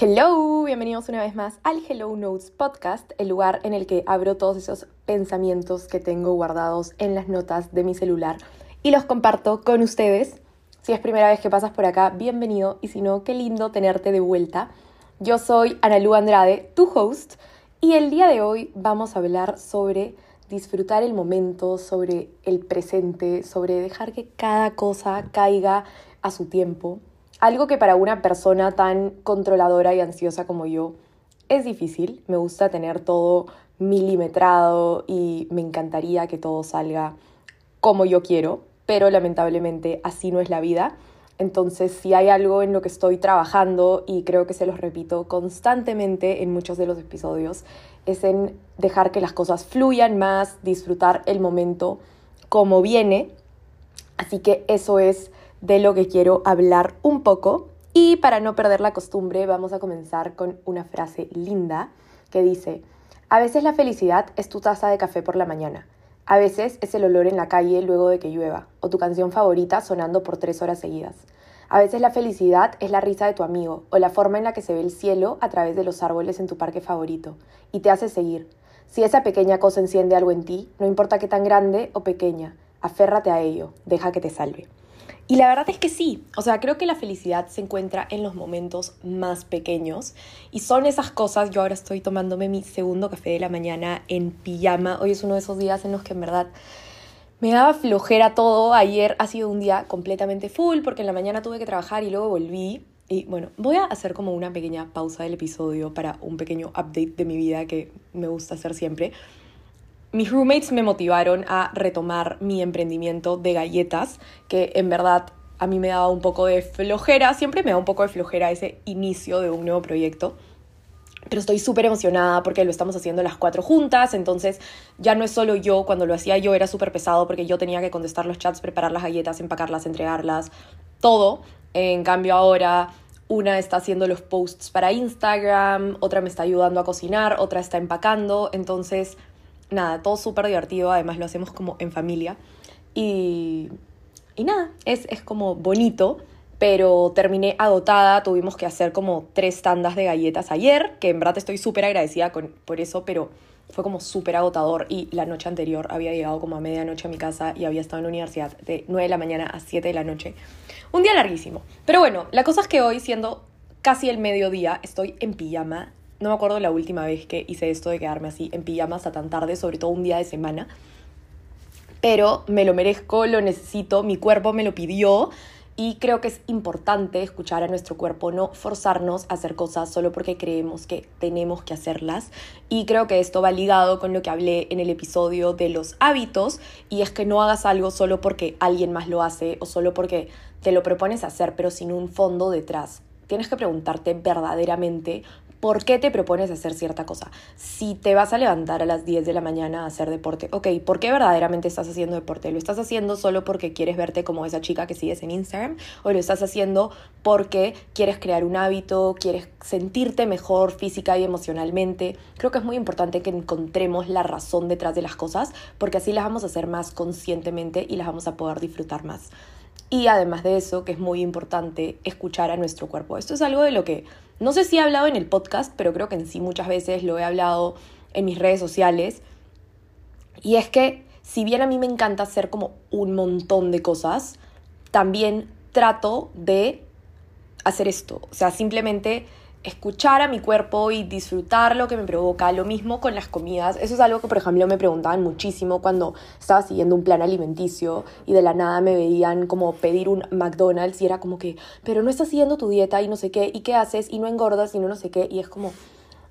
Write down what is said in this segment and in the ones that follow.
Hello, bienvenidos una vez más al Hello Notes Podcast, el lugar en el que abro todos esos pensamientos que tengo guardados en las notas de mi celular y los comparto con ustedes. Si es primera vez que pasas por acá, bienvenido y si no, qué lindo tenerte de vuelta. Yo soy Analu Andrade, tu host, y el día de hoy vamos a hablar sobre disfrutar el momento, sobre el presente, sobre dejar que cada cosa caiga a su tiempo algo que para una persona tan controladora y ansiosa como yo es difícil. Me gusta tener todo milimetrado y me encantaría que todo salga como yo quiero, pero lamentablemente así no es la vida. Entonces, si hay algo en lo que estoy trabajando, y creo que se los repito constantemente en muchos de los episodios, es en dejar que las cosas fluyan más, disfrutar el momento como viene. Así que eso es de lo que quiero hablar un poco. Y para no perder la costumbre, vamos a comenzar con una frase linda que dice, a veces la felicidad es tu taza de café por la mañana, a veces es el olor en la calle luego de que llueva, o tu canción favorita sonando por tres horas seguidas. A veces la felicidad es la risa de tu amigo, o la forma en la que se ve el cielo a través de los árboles en tu parque favorito, y te hace seguir. Si esa pequeña cosa enciende algo en ti, no importa qué tan grande o pequeña, aférrate a ello, deja que te salve. Y la verdad es que sí, o sea, creo que la felicidad se encuentra en los momentos más pequeños. Y son esas cosas, yo ahora estoy tomándome mi segundo café de la mañana en pijama, hoy es uno de esos días en los que en verdad me daba flojera todo, ayer ha sido un día completamente full porque en la mañana tuve que trabajar y luego volví. Y bueno, voy a hacer como una pequeña pausa del episodio para un pequeño update de mi vida que me gusta hacer siempre mis roommates me motivaron a retomar mi emprendimiento de galletas, que en verdad a mí me daba un poco de flojera, siempre me da un poco de flojera ese inicio de un nuevo proyecto. Pero estoy súper emocionada porque lo estamos haciendo las cuatro juntas, entonces ya no es solo yo, cuando lo hacía yo era súper pesado porque yo tenía que contestar los chats, preparar las galletas, empacarlas, entregarlas, todo. En cambio ahora una está haciendo los posts para Instagram, otra me está ayudando a cocinar, otra está empacando, entonces nada, todo súper divertido, además lo hacemos como en familia. Y, y nada, es, es como bonito, pero terminé agotada, tuvimos que hacer como tres tandas de galletas ayer, que en verdad estoy súper agradecida con, por eso, pero fue como súper agotador y la noche anterior había llegado como a medianoche a mi casa y había estado en la universidad de 9 de la mañana a 7 de la noche. Un día larguísimo. Pero bueno, la cosa es que hoy, siendo casi el mediodía, estoy en pijama no me acuerdo la última vez que hice esto de quedarme así en pijamas a tan tarde, sobre todo un día de semana. Pero me lo merezco, lo necesito, mi cuerpo me lo pidió y creo que es importante escuchar a nuestro cuerpo, no forzarnos a hacer cosas solo porque creemos que tenemos que hacerlas. Y creo que esto va ligado con lo que hablé en el episodio de los hábitos y es que no hagas algo solo porque alguien más lo hace o solo porque te lo propones hacer pero sin un fondo detrás. Tienes que preguntarte verdaderamente ¿Por qué te propones hacer cierta cosa? Si te vas a levantar a las 10 de la mañana a hacer deporte, ok, ¿por qué verdaderamente estás haciendo deporte? ¿Lo estás haciendo solo porque quieres verte como esa chica que sigues en Instagram? ¿O lo estás haciendo porque quieres crear un hábito, quieres sentirte mejor física y emocionalmente? Creo que es muy importante que encontremos la razón detrás de las cosas porque así las vamos a hacer más conscientemente y las vamos a poder disfrutar más. Y además de eso, que es muy importante, escuchar a nuestro cuerpo. Esto es algo de lo que no sé si he hablado en el podcast, pero creo que en sí muchas veces lo he hablado en mis redes sociales. Y es que si bien a mí me encanta hacer como un montón de cosas, también trato de hacer esto. O sea, simplemente escuchar a mi cuerpo y disfrutar lo que me provoca. Lo mismo con las comidas. Eso es algo que, por ejemplo, me preguntaban muchísimo cuando estaba siguiendo un plan alimenticio y de la nada me veían como pedir un McDonald's y era como que, pero no estás siguiendo tu dieta y no sé qué, y qué haces y no engordas y no no sé qué. Y es como,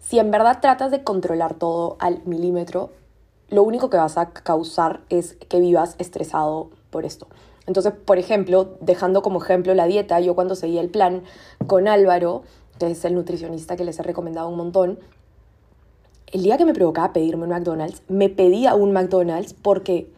si en verdad tratas de controlar todo al milímetro, lo único que vas a causar es que vivas estresado por esto. Entonces, por ejemplo, dejando como ejemplo la dieta, yo cuando seguía el plan con Álvaro, es el nutricionista que les he recomendado un montón, el día que me provocaba pedirme un McDonald's, me pedía un McDonald's porque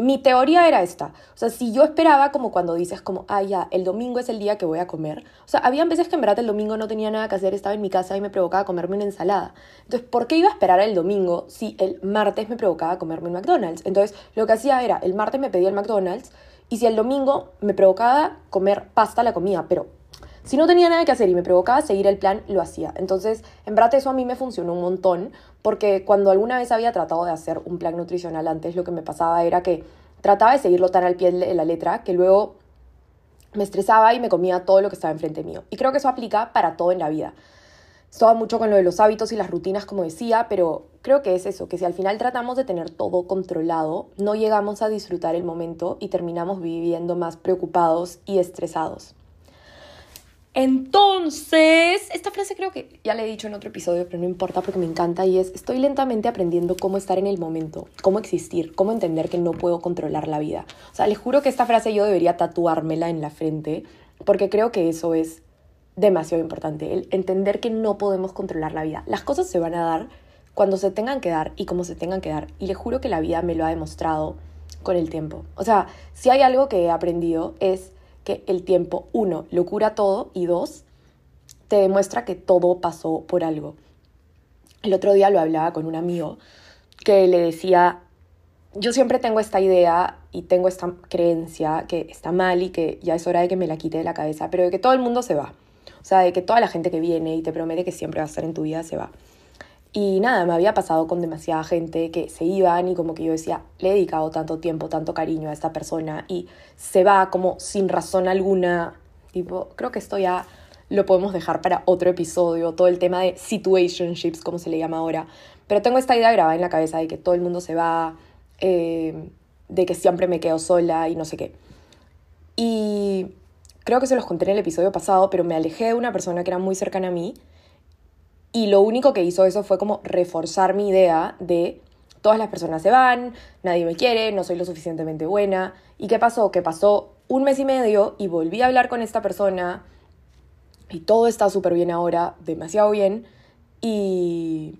mi teoría era esta. O sea, si yo esperaba como cuando dices como, ah, ya, el domingo es el día que voy a comer. O sea, habían veces que en verdad el domingo no tenía nada que hacer, estaba en mi casa y me provocaba comerme una ensalada. Entonces, ¿por qué iba a esperar el domingo si el martes me provocaba comerme un McDonald's? Entonces, lo que hacía era, el martes me pedía el McDonald's y si el domingo me provocaba comer pasta, la comida, pero si no tenía nada que hacer y me provocaba seguir el plan, lo hacía. Entonces, en verdad eso a mí me funcionó un montón, porque cuando alguna vez había tratado de hacer un plan nutricional antes, lo que me pasaba era que trataba de seguirlo tan al pie de la letra que luego me estresaba y me comía todo lo que estaba enfrente mío. Y creo que eso aplica para todo en la vida. Estaba mucho con lo de los hábitos y las rutinas, como decía, pero creo que es eso, que si al final tratamos de tener todo controlado, no llegamos a disfrutar el momento y terminamos viviendo más preocupados y estresados. Entonces, esta frase creo que ya la he dicho en otro episodio, pero no importa porque me encanta y es, estoy lentamente aprendiendo cómo estar en el momento, cómo existir, cómo entender que no puedo controlar la vida. O sea, les juro que esta frase yo debería tatuármela en la frente porque creo que eso es demasiado importante, el entender que no podemos controlar la vida. Las cosas se van a dar cuando se tengan que dar y como se tengan que dar. Y les juro que la vida me lo ha demostrado con el tiempo. O sea, si hay algo que he aprendido es que el tiempo, uno, lo cura todo y dos, te demuestra que todo pasó por algo. El otro día lo hablaba con un amigo que le decía, yo siempre tengo esta idea y tengo esta creencia que está mal y que ya es hora de que me la quite de la cabeza, pero de que todo el mundo se va. O sea, de que toda la gente que viene y te promete que siempre va a estar en tu vida se va. Y nada, me había pasado con demasiada gente que se iban y como que yo decía, le he dedicado tanto tiempo, tanto cariño a esta persona y se va como sin razón alguna. Tipo, creo que esto ya lo podemos dejar para otro episodio, todo el tema de situationships, como se le llama ahora. Pero tengo esta idea grabada en la cabeza de que todo el mundo se va, eh, de que siempre me quedo sola y no sé qué. Y creo que se los conté en el episodio pasado, pero me alejé de una persona que era muy cercana a mí y lo único que hizo eso fue como reforzar mi idea de todas las personas se van, nadie me quiere, no soy lo suficientemente buena. ¿Y qué pasó? Que pasó un mes y medio y volví a hablar con esta persona y todo está súper bien ahora, demasiado bien. Y,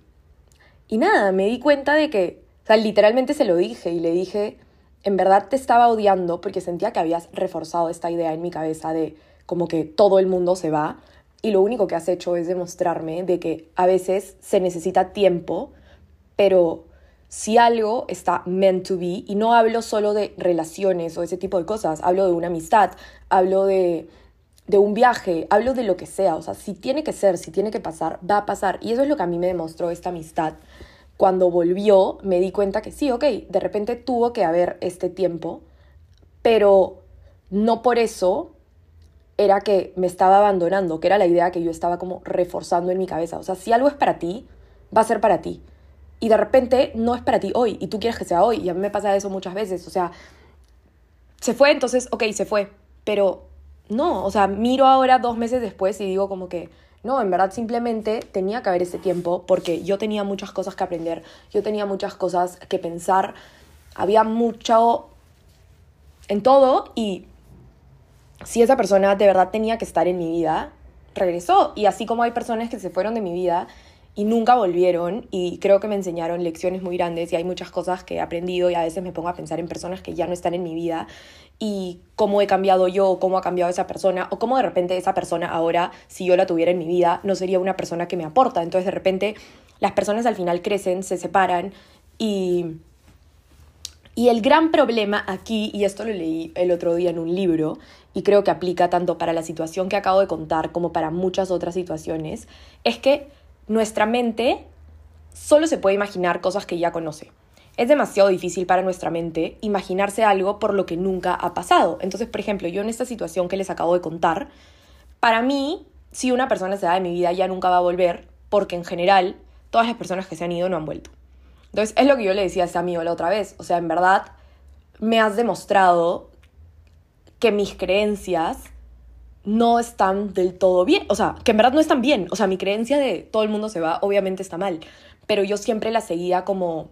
y nada, me di cuenta de que, o sea, literalmente se lo dije y le dije, en verdad te estaba odiando porque sentía que habías reforzado esta idea en mi cabeza de como que todo el mundo se va y lo único que has hecho es demostrarme de que a veces se necesita tiempo, pero si algo está meant to be, y no hablo solo de relaciones o ese tipo de cosas, hablo de una amistad, hablo de, de un viaje, hablo de lo que sea, o sea, si tiene que ser, si tiene que pasar, va a pasar. Y eso es lo que a mí me demostró esta amistad. Cuando volvió, me di cuenta que sí, ok, de repente tuvo que haber este tiempo, pero no por eso era que me estaba abandonando, que era la idea que yo estaba como reforzando en mi cabeza. O sea, si algo es para ti, va a ser para ti. Y de repente no es para ti hoy y tú quieres que sea hoy. Y a mí me pasa eso muchas veces. O sea, se fue, entonces, ok, se fue. Pero no, o sea, miro ahora dos meses después y digo como que, no, en verdad simplemente tenía que haber ese tiempo porque yo tenía muchas cosas que aprender, yo tenía muchas cosas que pensar, había mucho en todo y si esa persona de verdad tenía que estar en mi vida, regresó. Y así como hay personas que se fueron de mi vida y nunca volvieron y creo que me enseñaron lecciones muy grandes y hay muchas cosas que he aprendido y a veces me pongo a pensar en personas que ya no están en mi vida y cómo he cambiado yo, cómo ha cambiado esa persona o cómo de repente esa persona ahora, si yo la tuviera en mi vida, no sería una persona que me aporta. Entonces de repente las personas al final crecen, se separan y... Y el gran problema aquí, y esto lo leí el otro día en un libro, y creo que aplica tanto para la situación que acabo de contar como para muchas otras situaciones, es que nuestra mente solo se puede imaginar cosas que ya conoce. Es demasiado difícil para nuestra mente imaginarse algo por lo que nunca ha pasado. Entonces, por ejemplo, yo en esta situación que les acabo de contar, para mí, si una persona se da de mi vida ya nunca va a volver, porque en general todas las personas que se han ido no han vuelto. Entonces, es lo que yo le decía a ese amigo la otra vez. O sea, en verdad, me has demostrado que mis creencias no están del todo bien, o sea, que en verdad no están bien, o sea, mi creencia de todo el mundo se va obviamente está mal, pero yo siempre la seguía como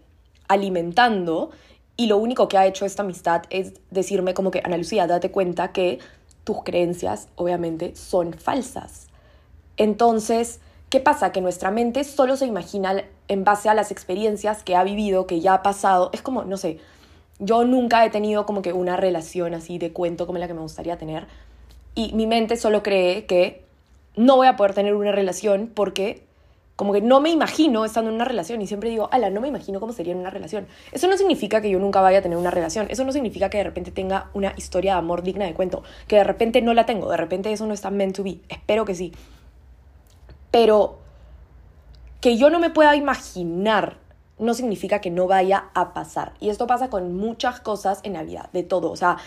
alimentando y lo único que ha hecho esta amistad es decirme como que, Ana Lucía, date cuenta que tus creencias obviamente son falsas. Entonces, ¿qué pasa? Que nuestra mente solo se imagina en base a las experiencias que ha vivido, que ya ha pasado, es como, no sé, yo nunca he tenido como que una relación así de cuento como la que me gustaría tener. Y mi mente solo cree que no voy a poder tener una relación porque Como que no me imagino estando en una relación y siempre digo, ala, no me imagino cómo sería en una relación. Eso no significa que yo nunca vaya a tener una relación. Eso no significa que de repente tenga una historia de amor digna de cuento. Que de repente no la tengo. De repente eso no está meant to be. Espero que sí. Pero que yo no me pueda imaginar no significa que no vaya a pasar. Y esto pasa con muchas cosas en la vida, de todo. O sea,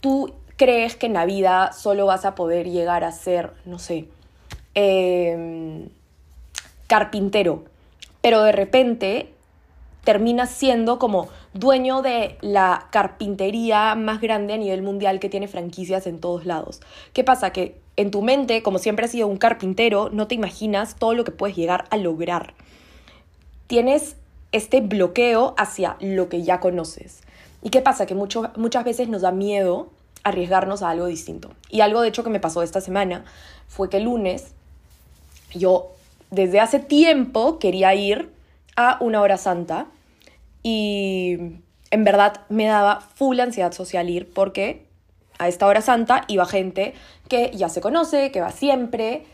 tú crees que en la vida solo vas a poder llegar a ser, no sé, em, carpintero, pero de repente terminas siendo como dueño de la carpintería más grande a nivel mundial que tiene franquicias en todos lados. ¿Qué pasa? Que en tu mente, como siempre has sido un carpintero, no te imaginas todo lo que puedes llegar a lograr. Tienes este bloqueo hacia lo que ya conoces. ¿Y qué pasa? Que muchas veces nos da miedo arriesgarnos a algo distinto. Y algo de hecho que me pasó esta semana fue que el lunes yo desde hace tiempo quería ir a una hora santa y en verdad me daba full ansiedad social ir porque a esta hora santa iba gente que ya se conoce, que va siempre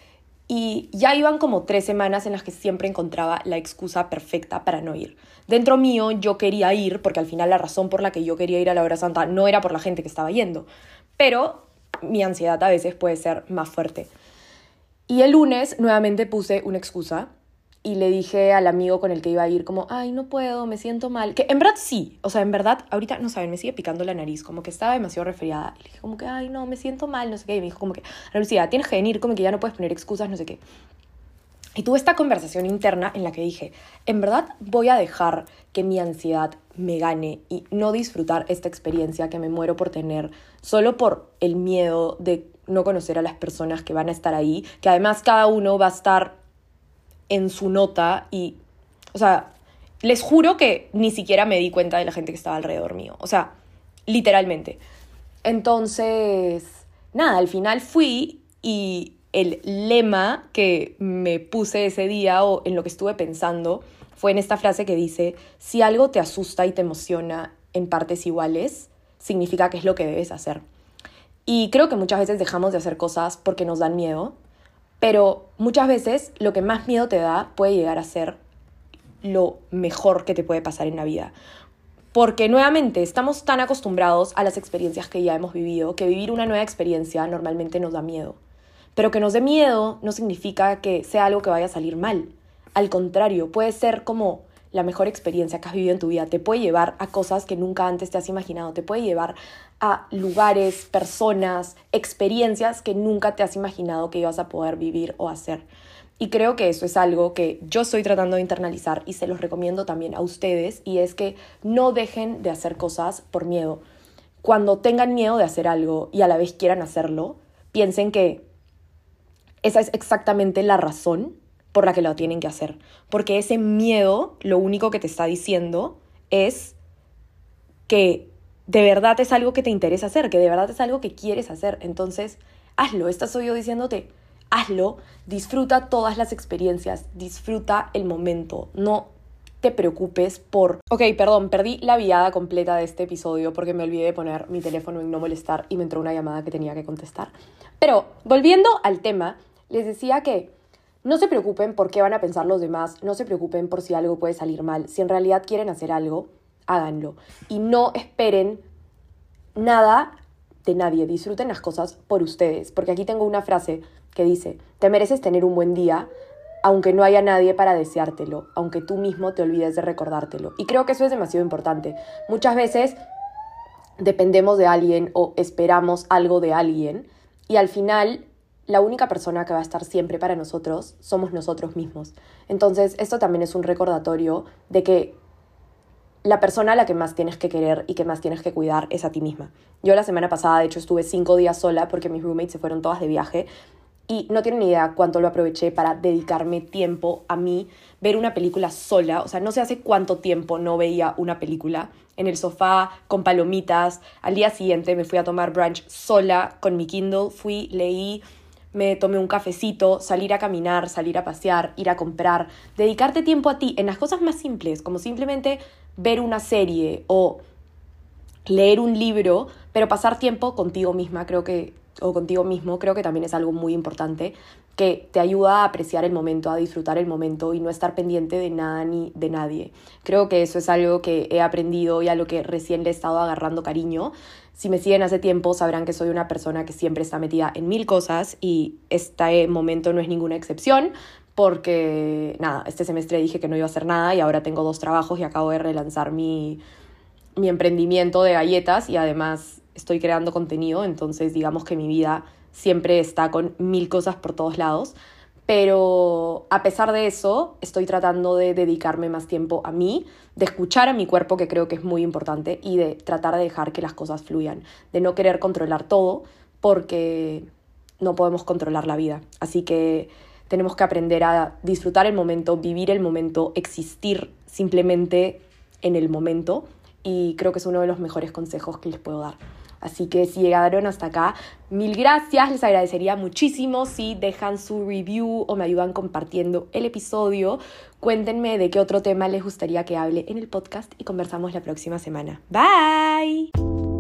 y ya iban como tres semanas en las que siempre encontraba la excusa perfecta para no ir. Dentro mío yo quería ir, porque al final la razón por la que yo quería ir a la hora santa no era por la gente que estaba yendo, pero mi ansiedad a veces puede ser más fuerte. Y el lunes nuevamente puse una excusa y le dije al amigo con el que iba a ir como, ay, no puedo, me siento mal. Que en verdad sí, o sea, en verdad, ahorita, no saben, me sigue picando la nariz, como que estaba demasiado resfriada. Y le dije como que, ay, no, me siento mal, no sé qué. Y me dijo como que, Lucía, tienes que venir, como que ya no puedes poner excusas, no sé qué. Y tuve esta conversación interna en la que dije, en verdad voy a dejar que mi ansiedad me gane y no disfrutar esta experiencia que me muero por tener solo por el miedo de no conocer a las personas que van a estar ahí, que además cada uno va a estar en su nota y, o sea, les juro que ni siquiera me di cuenta de la gente que estaba alrededor mío, o sea, literalmente. Entonces, nada, al final fui y el lema que me puse ese día o en lo que estuve pensando fue en esta frase que dice, si algo te asusta y te emociona en partes iguales, significa que es lo que debes hacer. Y creo que muchas veces dejamos de hacer cosas porque nos dan miedo pero muchas veces lo que más miedo te da puede llegar a ser lo mejor que te puede pasar en la vida. Porque nuevamente estamos tan acostumbrados a las experiencias que ya hemos vivido que vivir una nueva experiencia normalmente nos da miedo. Pero que nos dé miedo no significa que sea algo que vaya a salir mal. Al contrario, puede ser como la mejor experiencia que has vivido en tu vida. Te puede llevar a cosas que nunca antes te has imaginado. Te puede llevar a lugares, personas, experiencias que nunca te has imaginado que ibas a poder vivir o hacer. Y creo que eso es algo que yo estoy tratando de internalizar y se los recomiendo también a ustedes y es que no dejen de hacer cosas por miedo. Cuando tengan miedo de hacer algo y a la vez quieran hacerlo, piensen que esa es exactamente la razón por la que lo tienen que hacer. Porque ese miedo lo único que te está diciendo es que de verdad es algo que te interesa hacer, que de verdad es algo que quieres hacer. Entonces, hazlo. Esta soy yo diciéndote, hazlo, disfruta todas las experiencias, disfruta el momento. No te preocupes por... Ok, perdón, perdí la viada completa de este episodio porque me olvidé de poner mi teléfono en no molestar y me entró una llamada que tenía que contestar. Pero volviendo al tema, les decía que no se preocupen por qué van a pensar los demás, no se preocupen por si algo puede salir mal. Si en realidad quieren hacer algo, háganlo. Y no esperen nada de nadie, disfruten las cosas por ustedes. Porque aquí tengo una frase que dice, te mereces tener un buen día, aunque no haya nadie para deseártelo, aunque tú mismo te olvides de recordártelo. Y creo que eso es demasiado importante. Muchas veces dependemos de alguien o esperamos algo de alguien y al final la única persona que va a estar siempre para nosotros somos nosotros mismos. Entonces, esto también es un recordatorio de que la persona a la que más tienes que querer y que más tienes que cuidar es a ti misma. Yo la semana pasada, de hecho, estuve cinco días sola porque mis roommates se fueron todas de viaje y no tienen ni idea cuánto lo aproveché para dedicarme tiempo a mí, ver una película sola. O sea, no sé hace cuánto tiempo no veía una película en el sofá con palomitas. Al día siguiente me fui a tomar brunch sola con mi Kindle, fui, leí me tomé un cafecito, salir a caminar, salir a pasear, ir a comprar, dedicarte tiempo a ti en las cosas más simples, como simplemente ver una serie o leer un libro, pero pasar tiempo contigo misma, creo que, o contigo mismo, creo que también es algo muy importante que te ayuda a apreciar el momento, a disfrutar el momento y no estar pendiente de nada ni de nadie. Creo que eso es algo que he aprendido y a lo que recién le he estado agarrando cariño. Si me siguen hace tiempo sabrán que soy una persona que siempre está metida en mil cosas y este momento no es ninguna excepción porque, nada, este semestre dije que no iba a hacer nada y ahora tengo dos trabajos y acabo de relanzar mi, mi emprendimiento de galletas y además estoy creando contenido, entonces digamos que mi vida siempre está con mil cosas por todos lados. Pero a pesar de eso, estoy tratando de dedicarme más tiempo a mí, de escuchar a mi cuerpo, que creo que es muy importante, y de tratar de dejar que las cosas fluyan, de no querer controlar todo, porque no podemos controlar la vida. Así que tenemos que aprender a disfrutar el momento, vivir el momento, existir simplemente en el momento, y creo que es uno de los mejores consejos que les puedo dar. Así que si llegaron hasta acá, mil gracias. Les agradecería muchísimo si dejan su review o me ayudan compartiendo el episodio. Cuéntenme de qué otro tema les gustaría que hable en el podcast y conversamos la próxima semana. Bye.